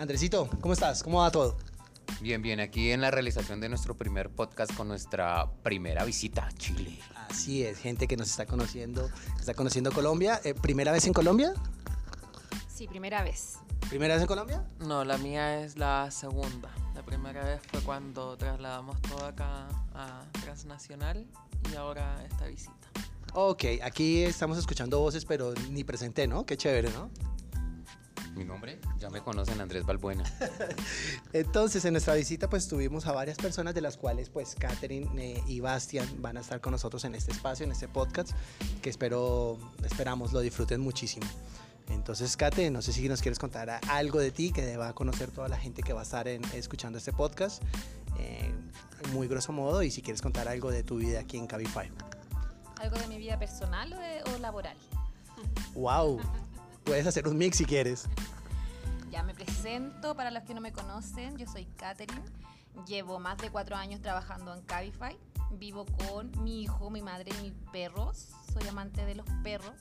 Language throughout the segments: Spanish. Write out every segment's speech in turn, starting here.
Andresito, ¿cómo estás? ¿Cómo va todo? Bien, bien, aquí en la realización de nuestro primer podcast con nuestra primera visita a Chile. Así es, gente que nos está conociendo, que está conociendo Colombia. Eh, ¿Primera vez en Colombia? Sí, primera vez. ¿Primera vez en Colombia? No, la mía es la segunda. La primera vez fue cuando trasladamos todo acá a Transnacional y ahora esta visita. Ok, aquí estamos escuchando voces, pero ni presenté, ¿no? Qué chévere, ¿no? Mi nombre, ya me conocen, Andrés Balbuena. Entonces, en nuestra visita, pues tuvimos a varias personas, de las cuales, pues, Catherine eh, y Bastian van a estar con nosotros en este espacio, en este podcast, que espero, esperamos lo disfruten muchísimo. Entonces, Kate, no sé si nos quieres contar algo de ti que deba conocer toda la gente que va a estar en- escuchando este podcast, eh, muy grosso modo, y si quieres contar algo de tu vida aquí en Cabify. ¿Algo de mi vida personal o, de- o laboral? ¡Wow! Puedes hacer un mix si quieres. Ya me presento, para los que no me conocen, yo soy Katherine, llevo más de cuatro años trabajando en Cabify, vivo con mi hijo, mi madre y mis perros, soy amante de los perros.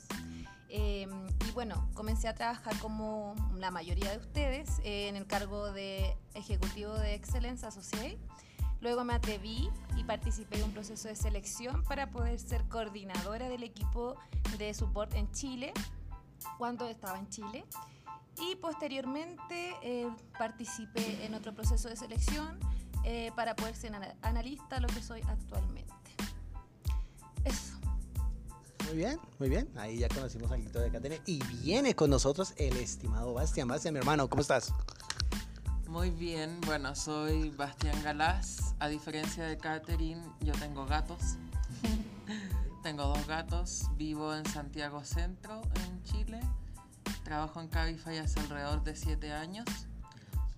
Eh, y bueno, comencé a trabajar como la mayoría de ustedes eh, en el cargo de Ejecutivo de Excellence Associate. Luego me atreví y participé en un proceso de selección para poder ser coordinadora del equipo de support en Chile, cuando estaba en Chile. Y posteriormente eh, participé en otro proceso de selección eh, para poder ser ana- analista, lo que soy actualmente. Eso. Muy bien, muy bien. Ahí ya conocimos al de Catherine. Y viene con nosotros el estimado Bastian. Bastian, mi hermano, ¿cómo estás? Muy bien, bueno, soy Bastián Galás. A diferencia de Catherine, yo tengo gatos. tengo dos gatos. Vivo en Santiago Centro, en Chile. Trabajo en Cabify hace alrededor de siete años.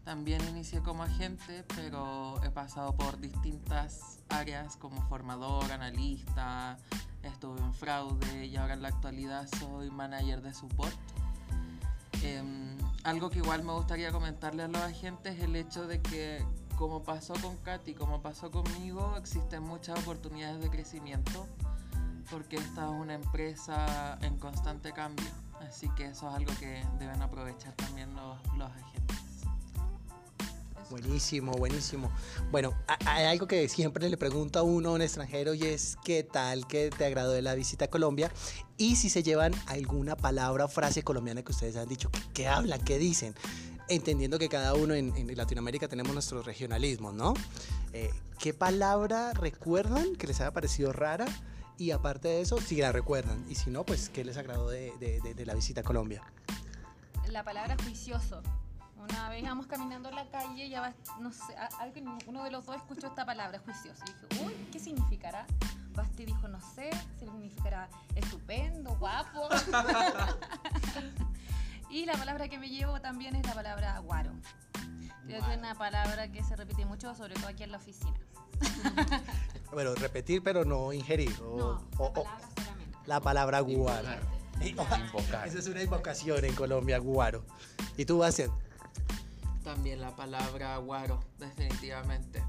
También inicié como agente, pero he pasado por distintas áreas como formador, analista, estuve en fraude y ahora en la actualidad soy manager de support. Em, algo que igual me gustaría comentarle a los agentes es el hecho de que, como pasó con Katy, como pasó conmigo, existen muchas oportunidades de crecimiento porque esta es una empresa en constante cambio. Así que eso es algo que deben aprovechar también los, los agentes. Buenísimo, buenísimo. Bueno, hay algo que siempre le pregunto a uno, a un extranjero, y es qué tal, qué te agradó de la visita a Colombia, y si se llevan alguna palabra o frase colombiana que ustedes han dicho, qué hablan, qué dicen, entendiendo que cada uno en, en Latinoamérica tenemos nuestros regionalismos, ¿no? Eh, ¿Qué palabra recuerdan que les haya parecido rara? Y aparte de eso, si la recuerdan, y si no, pues, ¿qué les agradó de, de- de- de la visita a Colombia? La palabra juicioso. Una vez íbamos caminando en la calle, ya va, no sé, alguien, uno de los dos escuchó esta palabra, juicioso. Y dije, uy, ¿qué significará? Basti dijo, no sé, significará estupendo, guapo. y la palabra que me llevo también es la palabra guaro. Creo que es una palabra que se repite mucho, sobre todo aquí en la oficina. Bueno, repetir, pero no ingerir. o- No, o- la o- palabra solamente. la palabra guaro. Invocar. Esa es una invocación en Colombia, guaro. ¿Y tú, Bastian? También la palabra guaro, definitivamente.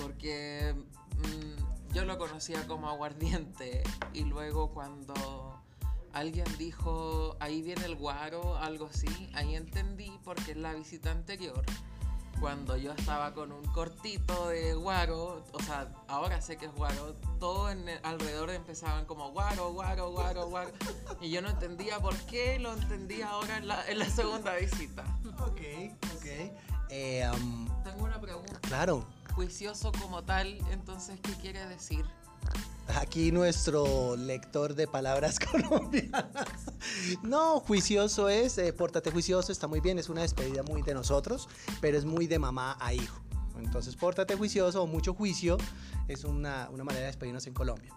Porque mm, yo lo conocía como aguardiente y luego cuando alguien dijo ahí viene el guaro, algo así, ahí entendí porque en la visita anterior, cuando yo estaba con un cortito de guaro, o sea, ahora sé que es guaro, todo en el- alrededor empezaban como guaro, guaro, guaro, guaro. Y yo no entendía por qué, lo entendí ahora en la, en la segunda visita. Ok, ok. Eh, um, Tengo una pregunta. claro, Juicioso como tal, entonces, ¿qué quiere decir? Aquí nuestro lector de palabras colombianas. No, juicioso es, eh, pórtate juicioso, está muy bien, es una despedida muy de nosotros, pero es muy de mamá a hijo. Entonces, pórtate juicioso o mucho juicio es una, una manera de despedirnos en Colombia.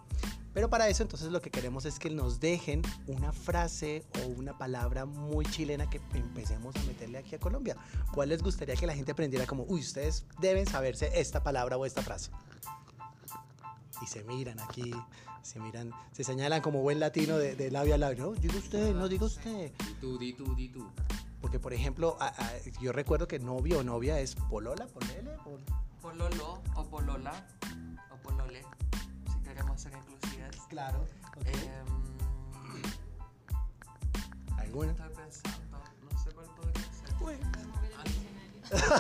Pero para eso, entonces, lo que queremos es que nos dejen una frase o una palabra muy chilena que empecemos a meterle aquí a Colombia. ¿Cuál les gustaría que la gente aprendiera como, uy, ustedes deben saberse esta palabra o esta frase? Y se miran aquí, se miran, se señalan como buen latino de, de labio a labio. No, diga usted, no diga usted. Di tú, di tú, di tú. Porque, por ejemplo, a- a- yo recuerdo que novio o novia es polola, polele, pol- Pololo o polola o polole, si queremos ser inclusivas. Claro. Em, ¿Alguna? estoy pensando, no sé cuál podría ser.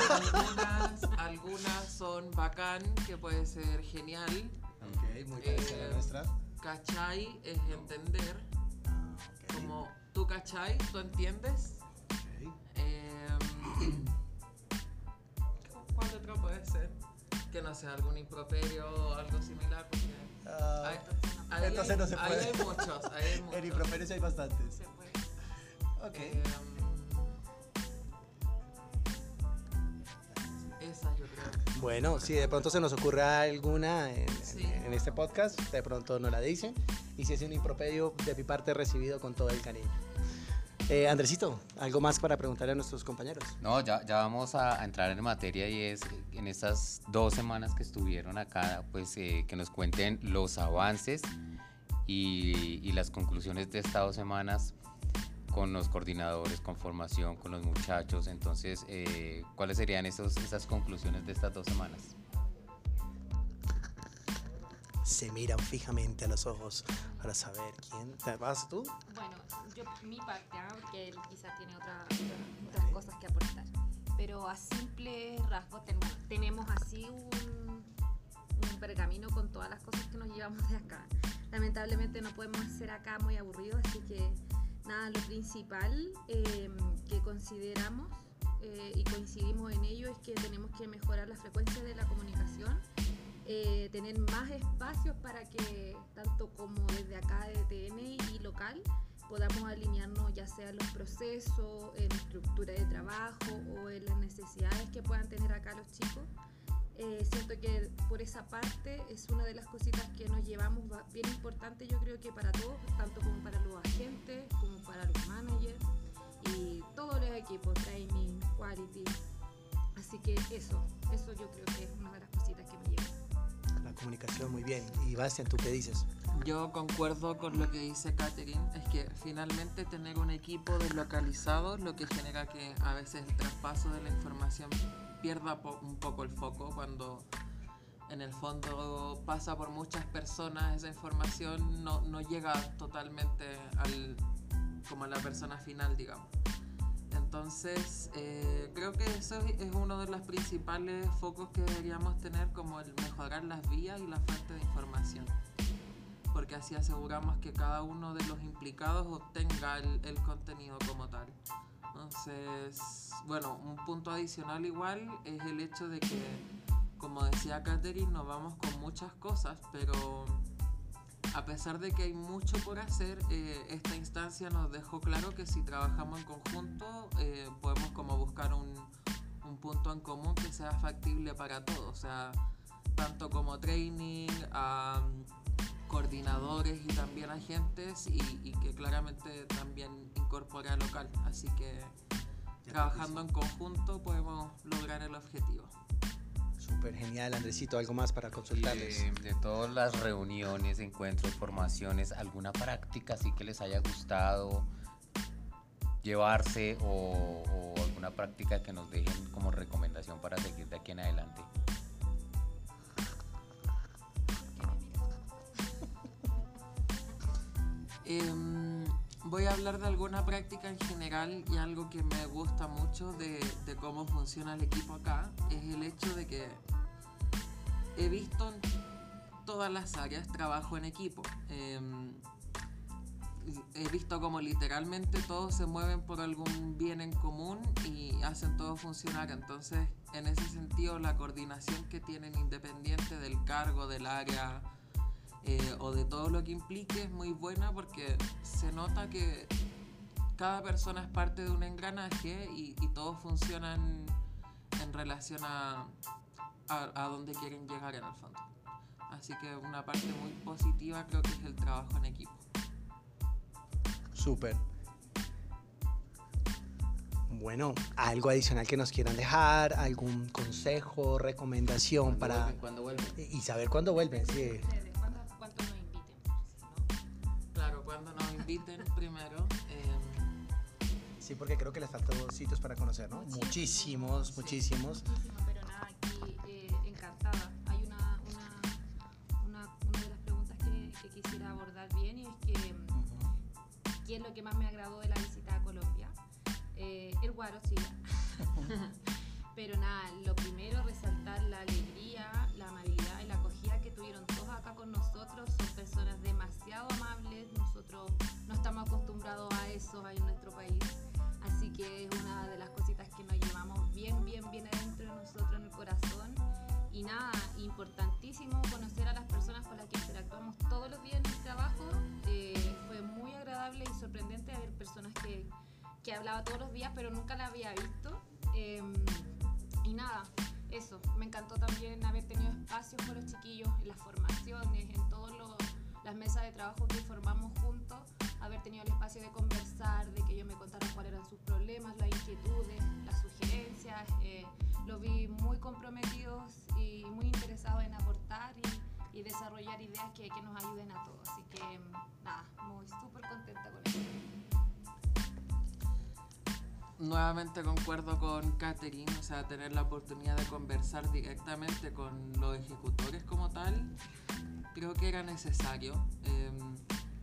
Algunas, algunas son bacán, que puede ser genial. Ok, muy parecida a la Eh, nuestra. Cachai es entender. Ah, Como tú cachai, tú entiendes. ok. Em, ¿Cuál otro puede ser? Que no sea algún improperio o algo similar. Porque Ah, ahí entonces hay- no se ahí puede. hay muchos. Ahí hay muchos. en improperios hay bastantes. Se puede. Ok. Em, Bueno, si de pronto se nos ocurre alguna en, Sí. en este podcast, de pronto nos la dicen. Y si es un improperio, de mi parte recibido con todo el cariño. Eh, Andresito, ¿algo más para preguntarle a nuestros compañeros? No, ya, ya vamos a, a entrar en materia y es en estas dos semanas que estuvieron acá, pues eh, que nos cuenten los avances y, y las conclusiones de estas dos semanas con los coordinadores, con formación, con los muchachos. Entonces, eh, ¿cuáles serían esos, esas conclusiones de estas dos semanas? Se miran fijamente a los ojos para saber quién. ¿Te vas tú? Bueno, yo mi parte, ¿ah? porque él quizás tiene otra- otra- otras cosas que aportar. Pero a simple rasgos ten- tenemos así un, un pergamino con todas las cosas que nos llevamos de acá. Lamentablemente no podemos hacer acá muy aburrido, así que nada, lo principal eh, que consideramos eh, y coincidimos en ello es que tenemos que mejorar la frecuencia de la comunicación eh, tener más espacios para que tanto como desde acá de TN y local podamos alinearnos ya sea en los procesos, en estructura de trabajo o en las necesidades que puedan tener acá los chicos. Eh, siento que por esa parte es una de las cositas que nos llevamos bien importante yo creo que para todos, tanto como para los agentes, como para los managers y todos los equipos, training, quality. Así que eso, eso yo creo que es una de las cositas que me llevo. La comunicación, muy bien. Y Bastian, ¿tú qué dices? Yo concuerdo con lo que dice Catherine, es que finalmente tener un equipo deslocalizado es lo que genera que a veces el traspaso de la información pierda po- un poco el foco cuando en el fondo pasa por muchas personas, esa información no, no llega totalmente al, como a la persona final, digamos. Entonces, eh, creo que eso es uno de los principales focos que deberíamos tener, como el mejorar las vías y la fuente de información. Porque así aseguramos que cada uno de los implicados obtenga el, el contenido como tal. Entonces, bueno, un punto adicional igual es el hecho de que, como decía Catherine, nos vamos con muchas cosas, pero a pesar de que hay mucho por hacer, eh, esta instancia nos dejó claro que si trabajamos en conjunto eh, podemos como buscar un, un punto en común que sea factible para todos, o sea, tanto como training, coordinadores y también agentes y que claramente también incorpore al local. Así que trabajando en conjunto podemos lograr el objetivo. Súper genial, Andresito. ¿Algo más para consultarles? de, de todas las reuniones, encuentros, formaciones, ¿alguna práctica así que les haya gustado llevarse o, o alguna práctica que nos dejen como recomendación para seguir de aquí en adelante? Em, voy a hablar de alguna práctica en general y algo que me gusta mucho de, de cómo funciona el equipo acá es el hecho de que he visto en todas las áreas trabajo en equipo. Em, he visto como literalmente todos se mueven por algún bien en común y hacen todo funcionar. Entonces, en ese sentido, la coordinación que tienen independiente del cargo, del área, eh, o de todo lo que implique es muy buena porque se nota que cada persona es parte de un engranaje y, y todos funcionan en relación a, a, a donde quieren llegar en el fondo. Así que una parte muy positiva creo que es el trabajo en equipo. Súper. Bueno, algo adicional que nos quieran dejar, algún consejo, recomendación para ¿Cuándo vuelven? y saber cuándo vuelven. Sí. Inviten primero. em, Sí, porque creo que les faltan sitios para conocer, ¿no? Muchísimos, Sí. muchísimos. muchísimo, pero nada, aquí eh, encantada. Hay una, una, una, una de las preguntas que, que quisiera abordar bien y es que Ujú. ¿qué es lo que más me agradó de la visita a Colombia? Eh, el guaro, sí. Pero nada, lo primero, resaltar la alegría, la amabilidad y la acogida que tuvieron todos acá con nosotros. Son personas demasiado amables, nosotros no estamos acostumbrados a eso ahí en nuestro país. Así que es una de las cositas que nos llevamos bien, bien, bien adentro de nosotros en el corazón. Y nada, importantísimo conocer a las personas con las que interactuamos todos los días en el trabajo. Eh, fue muy agradable y sorprendente ver personas que, que hablaba todos los días, pero nunca la había visto. Em, y nada, eso. Me encantó también haber tenido espacios con los chiquillos en las formaciones, en todas las mesas de trabajo que formamos juntos, haber tenido el espacio de conversar, de que ellos me contaran cuáles eran sus problemas, las inquietudes, las sugerencias. Eh, los vi muy comprometidos y muy interesados en aportar y, desarrollar ideas que, que, nos ayuden a todos. Así que nada, muy súper contenta con eso. Nuevamente concuerdo con Catherine, o sea, tener la oportunidad de conversar directamente con los ejecutores como tal, creo que era necesario. Eh,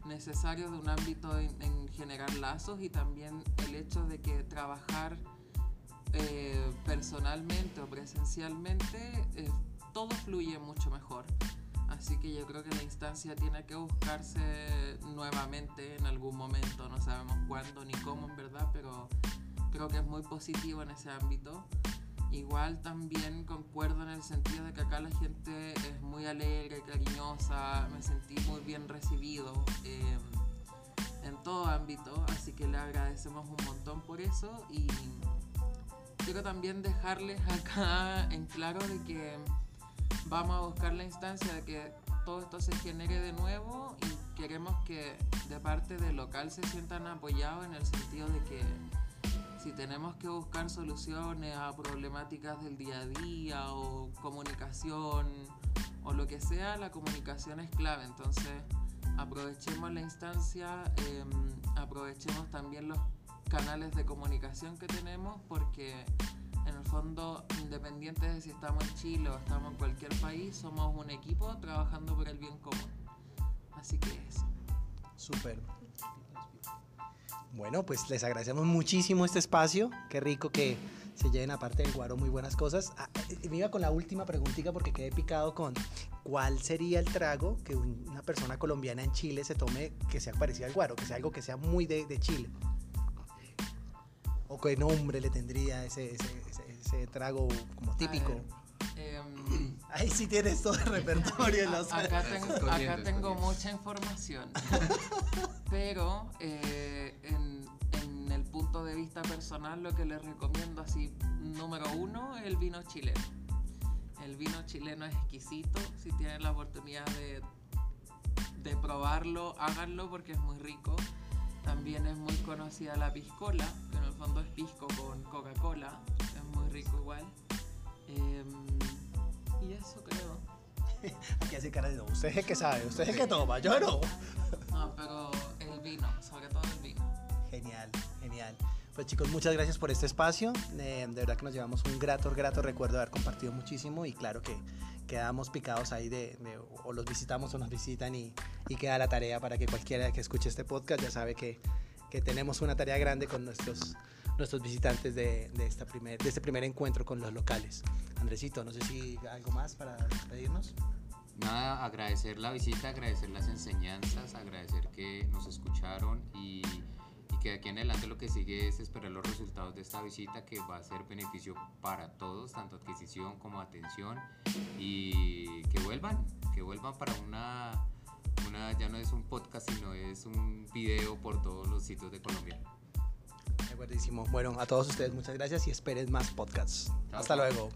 necesario de un ámbito en, en, generar lazos y también el hecho de que trabajar eh, personalmente o presencialmente, eh, todo fluye mucho mejor. Así que yo creo que la instancia tiene que buscarse nuevamente en algún momento, no sabemos cuándo ni cómo en verdad, pero creo que es muy positivo en ese ámbito. Igual también concuerdo en el sentido de que acá la gente es muy alegre, cariñosa, me sentí muy bien recibido eh, en todo ámbito, así que le agradecemos un montón por eso. Y quiero también dejarles acá en claro de que vamos a buscar la instancia de que todo esto se genere de nuevo y queremos que de parte del local se sientan apoyados en el sentido de que si tenemos que buscar soluciones a problemáticas del día a día o comunicación o lo que sea, la comunicación es clave. Entonces aprovechemos la instancia, eh, aprovechemos también los canales de comunicación que tenemos porque en el fondo, independientes de si estamos en Chile o estamos en cualquier país, somos un equipo trabajando por el bien común. Así que eso. Súper. Bueno, pues les agradecemos muchísimo este espacio. Qué rico que se lleven aparte del guaro muy buenas cosas. Ah, me iba con la última preguntita porque quedé picado con cuál sería el trago que una persona colombiana en Chile se tome que sea parecido al guaro, que sea algo que sea muy de, de Chile. ¿O qué nombre le tendría ese, ese, ese, ese trago como típico? Eh, Ahí sí tienes todo el repertorio. a, acá, tengo, acá tengo mucha información, pero eh, en, en, el punto de vista personal lo que les recomiendo así, número uno, el vino chileno. El vino chileno es exquisito, si tienen la oportunidad de, de probarlo, háganlo porque es muy rico. También es muy conocida la piscola, que en el fondo es pisco con Coca-Cola, es muy rico igual. Eh, y eso creo. Aquí hace cara de no. ¿Usted es el que sabe? ¿Usted es el que toma? Yo no. No, pero el vino, sobre todo el vino. Genial, genial. Pues chicos, muchas gracias por este espacio. Eh, de verdad que nos llevamos un grato, grato recuerdo de haber compartido muchísimo y claro que quedamos picados ahí de, de o los visitamos o nos visitan y, y, queda la tarea para que cualquiera que escuche este podcast ya sabe que, que tenemos una tarea grande con nuestros nuestros visitantes de, de, esta primer, de este primer encuentro con los locales. Andresito, no sé si algo más para despedirnos. Nada, agradecer la visita, agradecer las enseñanzas, agradecer que nos escucharon y, y, que de aquí en adelante lo que sigue es esperar los resultados de esta visita que va a ser beneficio para todos, tanto adquisición como atención y que vuelvan, que vuelvan para una, una ya no es un podcast, sino es un video por todos los sitios de Colombia. De acuerdísimo. Bueno, a todos ustedes muchas gracias y esperen más podcasts. Chao, Hasta luego.